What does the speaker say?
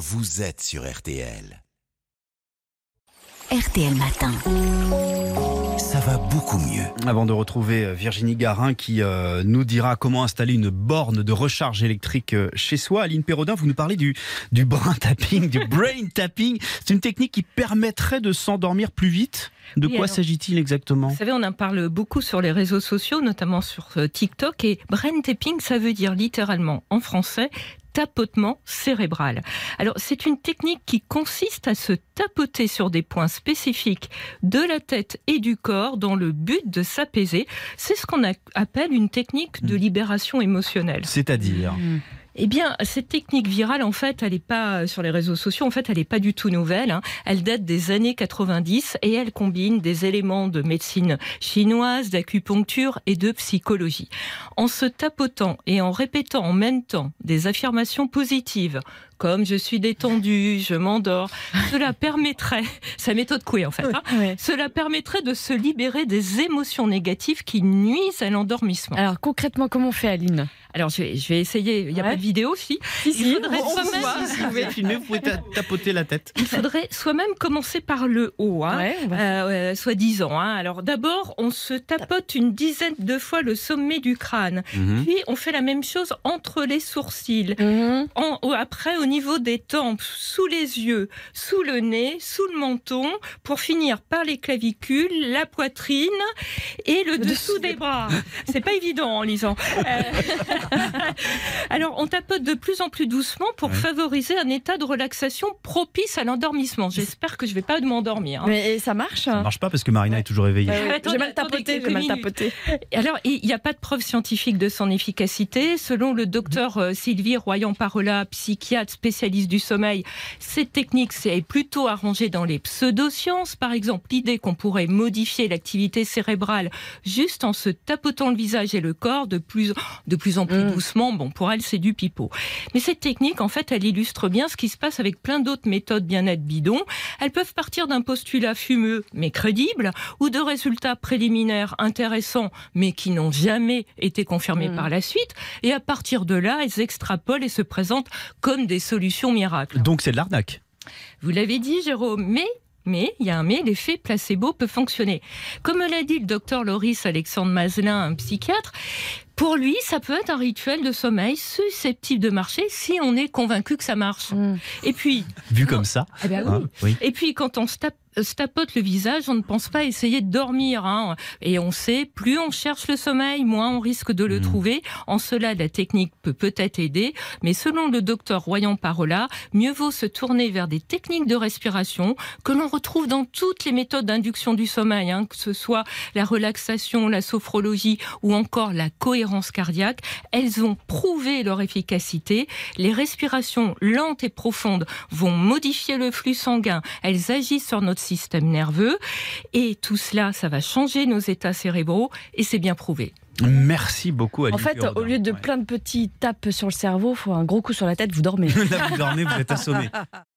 vous êtes sur RTL. RTL Matin. Ça va beaucoup mieux. Avant de retrouver euh, Virginie Garin qui euh, nous dira comment installer une borne de recharge électrique euh, chez soi, Aline Perrodin, vous nous parlez du, du brain tapping, du brain tapping. C'est une technique qui permettrait de s'endormir plus vite. De Oui, quoi s'agit-il exactement? Vous savez, on en parle beaucoup sur les réseaux sociaux, notamment sur TikTok. Et brain tapping, ça veut dire littéralement en français tapotement cérébral. Alors, c'est une technique qui consiste à se tapoter sur des points spécifiques de la tête et du corps dans le but de s'apaiser. C'est ce qu'on appelle une technique de libération émotionnelle. C'est-à-dire Eh bien, cette technique virale, en fait, elle n'est pas euh, sur les réseaux sociaux. En fait, elle n'est pas du tout nouvelle. hein. Elle date des années 90 et elle combine des éléments de médecine chinoise, d'acupuncture et de psychologie. En se tapotant et en répétant en même temps des affirmations positives, comme je suis détendu, je m'endors, cela permettrait, sa méthode couée en fait, hein, cela permettrait de se libérer des émotions négatives qui nuisent à l'endormissement. Alors concrètement, comment on fait, Aline? Alors, je vais, je vais essayer. Il n'y a Ouais. pas de vidéo, si. Si, Il faudrait soi-même- Si vous pouvez filmer, vous pouvez ta- tapoter la tête. Il faudrait soi-même commencer par le haut, hein, Ouais, euh, soi-disant. Hein. Alors d'abord, on se tapote une dizaine de fois le sommet du crâne. Mhm. Puis on fait la même chose entre les sourcils. Mhm. En- après, au niveau des tempes, sous les yeux, sous le nez, sous le menton, pour finir par les clavicules, la poitrine et le dessous des bras. C'est pas évident en lisant. Euh, Alors, on tapote de plus en plus doucement pour Ouais. favoriser un état de relaxation propice à l'endormissement. J'espère que je vais pas m'endormir. hein. Mais ça marche Ça marche pas parce que Marina est toujours éveillée. Attendez, J'ai mal j'ai tapoté. Alors, il n'y a pas de preuve scientifique de son efficacité. Selon le docteur euh, Sylvie Royan-Parola, psychiatre spécialiste du sommeil, cette technique c'est plutôt arrangée dans les pseudosciences. Par exemple, l'idée qu'on pourrait modifier l'activité cérébrale juste en se tapotant le visage et le corps de plus, de plus en plus Mm. doucement, bon, pour elle, c'est du pipeau. Mais cette technique, en fait, elle illustre bien ce qui se passe avec plein d'autres méthodes bien-être bidon. Elles peuvent partir d'un postulat fumeux, mais crédible, ou de résultats préliminaires intéressants, mais qui n'ont jamais été confirmés Mm. par la suite. Et à partir de là, elles extrapolent et se présentent comme des solutions miracles. Donc c'est de l'arnaque. Vous l'avez dit, Jérôme, mais mais, il y a un mais, l'effet placebo peut fonctionner. Comme l'a dit le docteur Loris Alexandre Mazelin, un psychiatre, pour lui, ça peut être un rituel de sommeil susceptible de marcher si on est convaincu que ça marche. Mhm. Et puis, Vu comme ça. eh ben oui. hein, oui. Et puis, quand on se, tape- se tapote le visage, on ne pense pas essayer de dormir. hein. Et on sait, plus on cherche le sommeil, moins on risque de le Mhm. trouver. En cela, la technique peut peut-être aider. Mais selon le docteur Royan Parola, mieux vaut se tourner vers des techniques de respiration que l'on retrouve dans toutes les méthodes d'induction du sommeil, hein, que ce soit la relaxation, la sophrologie ou encore la cohérence cardiaque. Elles ont prouvé leur efficacité. Les respirations lentes et profondes vont modifier le flux sanguin. Elles agissent sur notre système nerveux. Et tout cela, ça va changer nos états cérébraux et c'est bien prouvé. Merci beaucoup Aline En fait, au lieu de Ouais. plein de petits tapes sur le cerveau, faut un gros coup sur la tête, vous dormez. Là, vous dormez, vous êtes assommé.